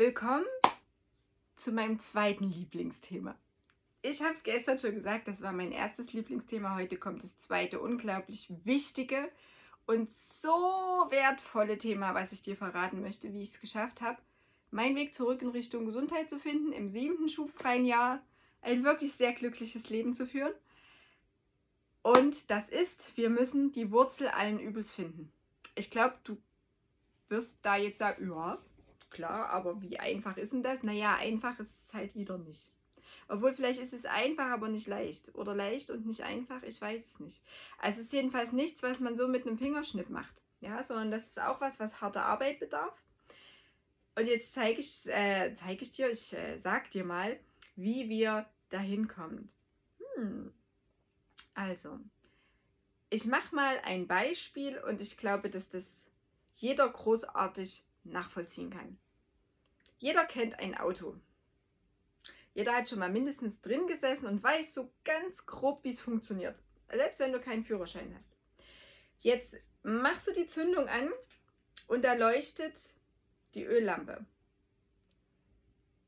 Willkommen zu meinem zweiten Lieblingsthema. Ich habe es gestern schon gesagt, das war mein erstes Lieblingsthema. Heute kommt das zweite unglaublich wichtige und so wertvolle Thema, was ich dir verraten möchte, wie ich es geschafft habe, meinen Weg zurück in Richtung Gesundheit zu finden, im siebten schuffreien Jahr ein wirklich sehr glückliches Leben zu führen. Und das ist, wir müssen die Wurzel allen Übels finden. Ich glaube, du wirst da jetzt sagen, ja, klar, aber wie einfach ist denn das? Naja, einfach ist es halt wieder nicht. Obwohl vielleicht ist es einfach, aber nicht leicht. Oder leicht und nicht einfach, ich weiß es nicht. Also es ist jedenfalls nichts, was man so mit einem Fingerschnipp macht. Ja, sondern das ist auch was, was harte Arbeit bedarf. Und jetzt zeige ich, äh, zeig ich dir, ich äh, sag dir mal, wie wir dahin kommen. Hm. Also, ich mache mal ein Beispiel und ich glaube, dass das jeder großartig nachvollziehen kann. Jeder kennt ein Auto. Jeder hat schon mal mindestens drin gesessen und weiß so ganz grob, wie es funktioniert. Selbst wenn du keinen Führerschein hast. Jetzt machst du die Zündung an und da leuchtet die Öllampe.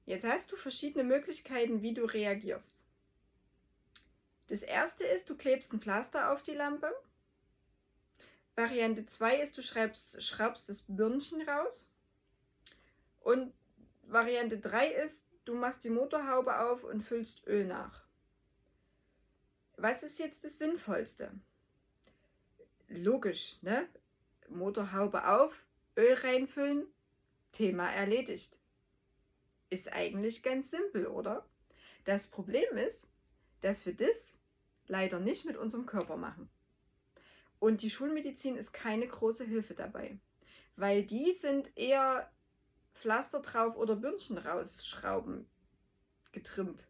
Jetzt hast du verschiedene Möglichkeiten, wie du reagierst. Das erste ist, du klebst ein Pflaster auf die Lampe. Variante 2 ist, du schreibst, schraubst das Birnchen raus. Und Variante 3 ist, du machst die Motorhaube auf und füllst Öl nach. Was ist jetzt das Sinnvollste? Logisch, ne? Motorhaube auf, Öl reinfüllen, Thema erledigt. Ist eigentlich ganz simpel, oder? Das Problem ist, dass wir das leider nicht mit unserem Körper machen. Und die Schulmedizin ist keine große Hilfe dabei, weil die sind eher Pflaster drauf oder Bürnchen rausschrauben getrimmt.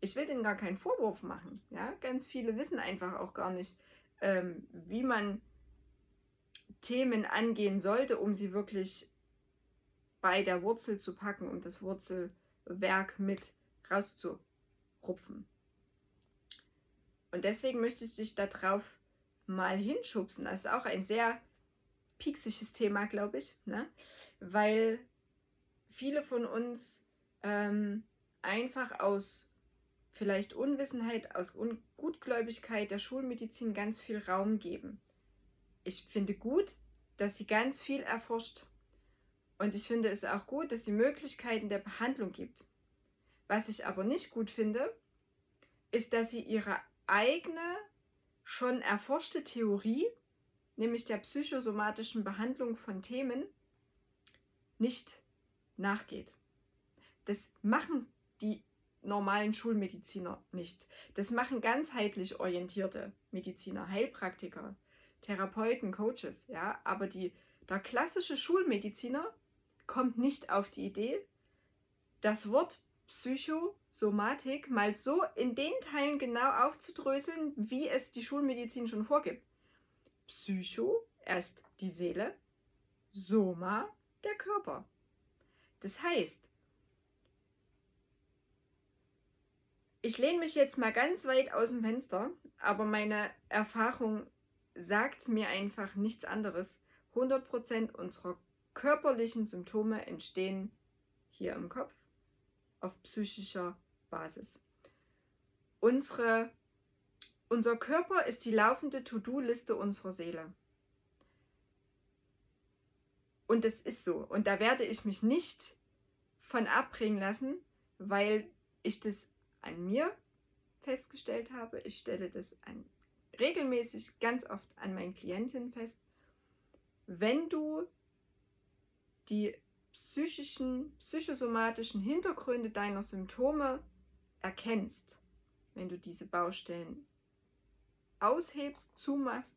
Ich will denen gar keinen Vorwurf machen. Ja? Ganz viele wissen einfach auch gar nicht, ähm, wie man Themen angehen sollte, um sie wirklich bei der Wurzel zu packen, um das Wurzelwerk mit rauszurupfen. Und deswegen möchte ich dich darauf mal hinschubsen. Das ist auch ein sehr pieksiges Thema, glaube ich, ne? weil viele von uns ähm, einfach aus vielleicht Unwissenheit, aus Un Gutgläubigkeit der Schulmedizin ganz viel Raum geben. Ich finde gut, dass sie ganz viel erforscht. Und ich finde es auch gut, dass sie Möglichkeiten der Behandlung gibt. Was ich aber nicht gut finde, ist, dass sie ihre eigene, schon erforschte Theorie, nämlich der psychosomatischen Behandlung von Themen, nicht nachgeht. Das machen die normalen Schulmediziner nicht. Das machen ganzheitlich orientierte Mediziner, Heilpraktiker, Therapeuten, Coaches, ja, aber die, der klassische Schulmediziner kommt nicht auf die Idee, das Wort Psychosomatik mal so in den Teilen genau aufzudröseln, wie es die Schulmedizin schon vorgibt. Psycho erst die Seele, Soma der Körper. Das heißt, ich lehne mich jetzt mal ganz weit aus dem Fenster, aber meine Erfahrung sagt mir einfach nichts anderes. 100% unserer körperlichen Symptome entstehen hier im Kopf auf psychischer Basis. Unsere, unser Körper ist die laufende To-Do-Liste unserer Seele. Und das ist so. Und da werde ich mich nicht von abbringen lassen, weil ich das an mir festgestellt habe. Ich stelle das an, regelmäßig ganz oft an meinen Klientinnen fest. Wenn du die psychischen, psychosomatischen Hintergründe deiner Symptome erkennst, wenn du diese Baustellen aushebst, zumachst,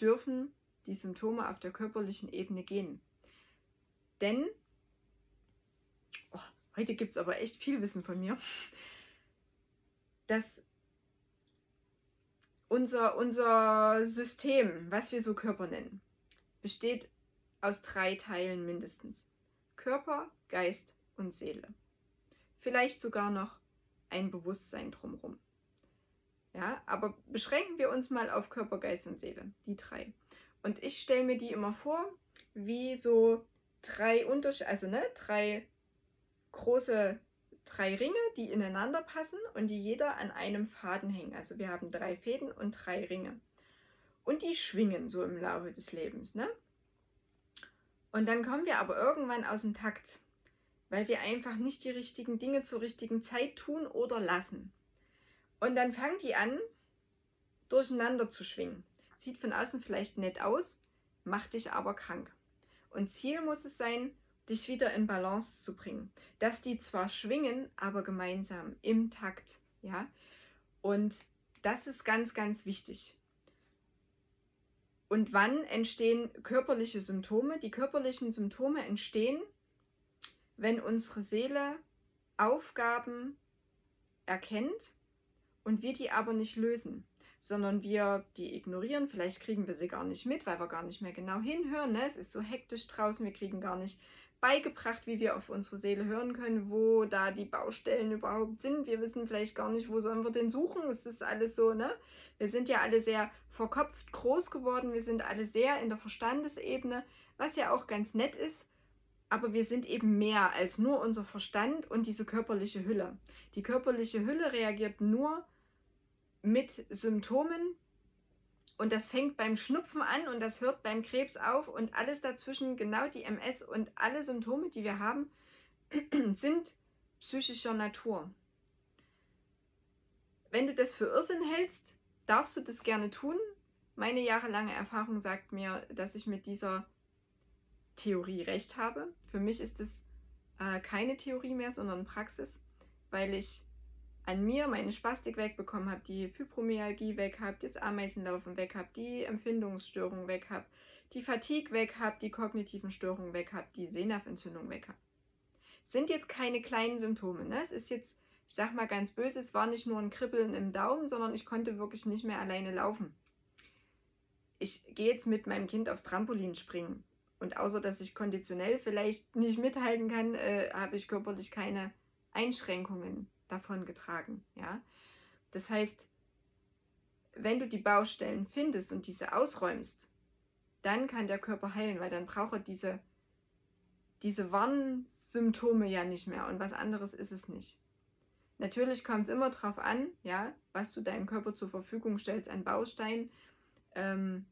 dürfen die Symptome auf der körperlichen Ebene gehen. Denn, oh, heute gibt es aber echt viel Wissen von mir, dass unser, unser System, was wir so Körper nennen, besteht aus drei Teilen mindestens. Körper, Geist und Seele. Vielleicht sogar noch ein Bewusstsein drumherum. Ja, aber beschränken wir uns mal auf Körper, Geist und Seele, die drei. Und ich stelle mir die immer vor wie so drei Unterschiede, also ne, drei große, drei Ringe, die ineinander passen und die jeder an einem Faden hängen. Also wir haben drei Fäden und drei Ringe. Und die schwingen so im Laufe des Lebens, ne? Und dann kommen wir aber irgendwann aus dem Takt, weil wir einfach nicht die richtigen Dinge zur richtigen Zeit tun oder lassen. Und dann fangen die an, durcheinander zu schwingen. Sieht von außen vielleicht nett aus, macht dich aber krank. Und Ziel muss es sein, dich wieder in Balance zu bringen. Dass die zwar schwingen, aber gemeinsam im Takt, ja? Und das ist ganz, ganz wichtig. Und wann entstehen körperliche Symptome? Die körperlichen Symptome entstehen, wenn unsere Seele Aufgaben erkennt und wir die aber nicht lösen sondern wir die ignorieren. Vielleicht kriegen wir sie gar nicht mit, weil wir gar nicht mehr genau hinhören. Ne? Es ist so hektisch draußen, wir kriegen gar nicht beigebracht, wie wir auf unsere Seele hören können, wo da die Baustellen überhaupt sind. Wir wissen vielleicht gar nicht, wo sollen wir denn suchen. Es ist alles so, ne? Wir sind ja alle sehr verkopft groß geworden. Wir sind alle sehr in der Verstandesebene, was ja auch ganz nett ist. Aber wir sind eben mehr als nur unser Verstand und diese körperliche Hülle. Die körperliche Hülle reagiert nur mit Symptomen und das fängt beim Schnupfen an und das hört beim Krebs auf und alles dazwischen, genau die MS und alle Symptome, die wir haben, sind psychischer Natur. Wenn du das für Irrsinn hältst, darfst du das gerne tun. Meine jahrelange Erfahrung sagt mir, dass ich mit dieser Theorie recht habe. Für mich ist es äh, keine Theorie mehr, sondern Praxis, weil ich an mir meine Spastik wegbekommen habe, die Fibromyalgie weg habe, das Ameisenlaufen weg habe, die Empfindungsstörung weg habe, die Fatigue weg habe, die kognitiven Störungen weg habe, die Sehnerventzündung weg habe. Sind jetzt keine kleinen Symptome. Ne? Es ist jetzt, ich sag mal ganz böse, es war nicht nur ein Kribbeln im Daumen, sondern ich konnte wirklich nicht mehr alleine laufen. Ich gehe jetzt mit meinem Kind aufs Trampolin springen. Und außer dass ich konditionell vielleicht nicht mithalten kann, äh, habe ich körperlich keine Einschränkungen davon getragen. Ja? Das heißt, wenn du die Baustellen findest und diese ausräumst, dann kann der Körper heilen, weil dann braucht er diese, diese Warnsymptome ja nicht mehr und was anderes ist es nicht. Natürlich kommt es immer darauf an, ja, was du deinem Körper zur Verfügung stellst an Baustein, ähm,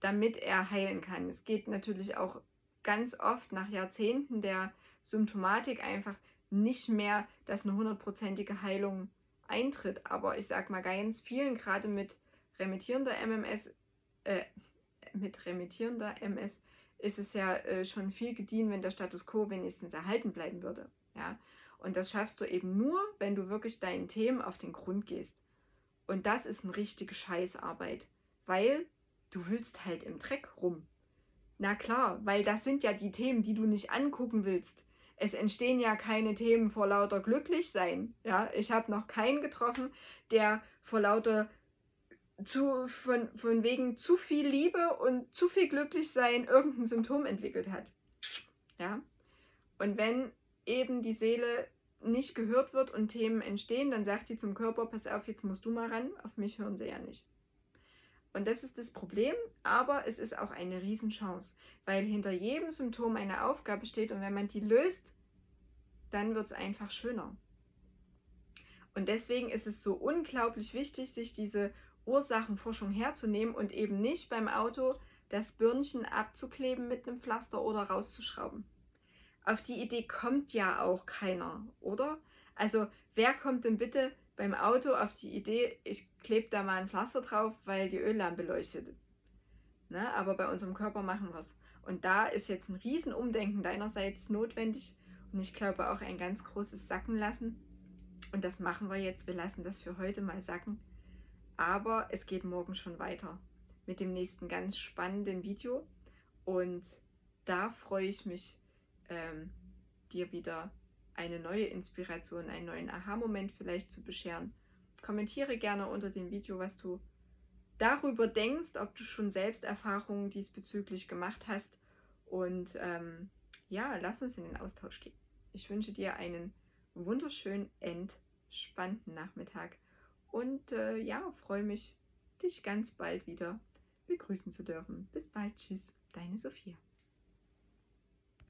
damit er heilen kann. Es geht natürlich auch ganz oft nach Jahrzehnten der Symptomatik einfach nicht mehr, dass eine hundertprozentige Heilung eintritt. Aber ich sag mal ganz vielen, gerade mit remittierender MMS, äh, mit remittierender MS, ist es ja äh, schon viel gedient, wenn der Status quo wenigstens erhalten bleiben würde. Ja? Und das schaffst du eben nur, wenn du wirklich deinen Themen auf den Grund gehst. Und das ist eine richtige Scheißarbeit, weil du willst halt im Dreck rum. Na klar, weil das sind ja die Themen, die du nicht angucken willst es entstehen ja keine Themen vor lauter Glücklichsein. Ja, ich habe noch keinen getroffen, der vor lauter zu, von, von wegen zu viel Liebe und zu viel Glücklichsein irgendein Symptom entwickelt hat. Ja, und wenn eben die Seele nicht gehört wird und Themen entstehen, dann sagt die zum Körper, pass auf, jetzt musst du mal ran, auf mich hören sie ja nicht. Und das ist das Problem, aber es ist auch eine Riesenchance, weil hinter jedem Symptom eine Aufgabe steht und wenn man die löst, dann wird es einfach schöner. Und deswegen ist es so unglaublich wichtig, sich diese Ursachenforschung herzunehmen und eben nicht beim Auto das Birnchen abzukleben mit einem Pflaster oder rauszuschrauben. Auf die Idee kommt ja auch keiner, oder? Also wer kommt denn bitte beim Auto auf die Idee, ich klebe da mal ein Pflaster drauf, weil die Öllampe leuchtet. Ne? Aber bei unserem Körper machen wir es. Und da ist jetzt ein Riesenumdenken deinerseits notwendig und ich glaube auch ein ganz großes Sacken lassen. Und das machen wir jetzt. Wir lassen das für heute mal sacken. Aber es geht morgen schon weiter mit dem nächsten ganz spannenden Video. Und da freue ich mich, ähm, dir wieder eine neue Inspiration, einen neuen Aha-Moment vielleicht zu bescheren. Kommentiere gerne unter dem Video, was du darüber denkst, ob du schon selbst Erfahrungen diesbezüglich gemacht hast. Und ähm, ja, lass uns in den Austausch gehen. Ich wünsche dir einen wunderschönen, entspannten Nachmittag und äh, ja, freue mich, dich ganz bald wieder begrüßen zu dürfen. Bis bald. Tschüss, deine Sophia.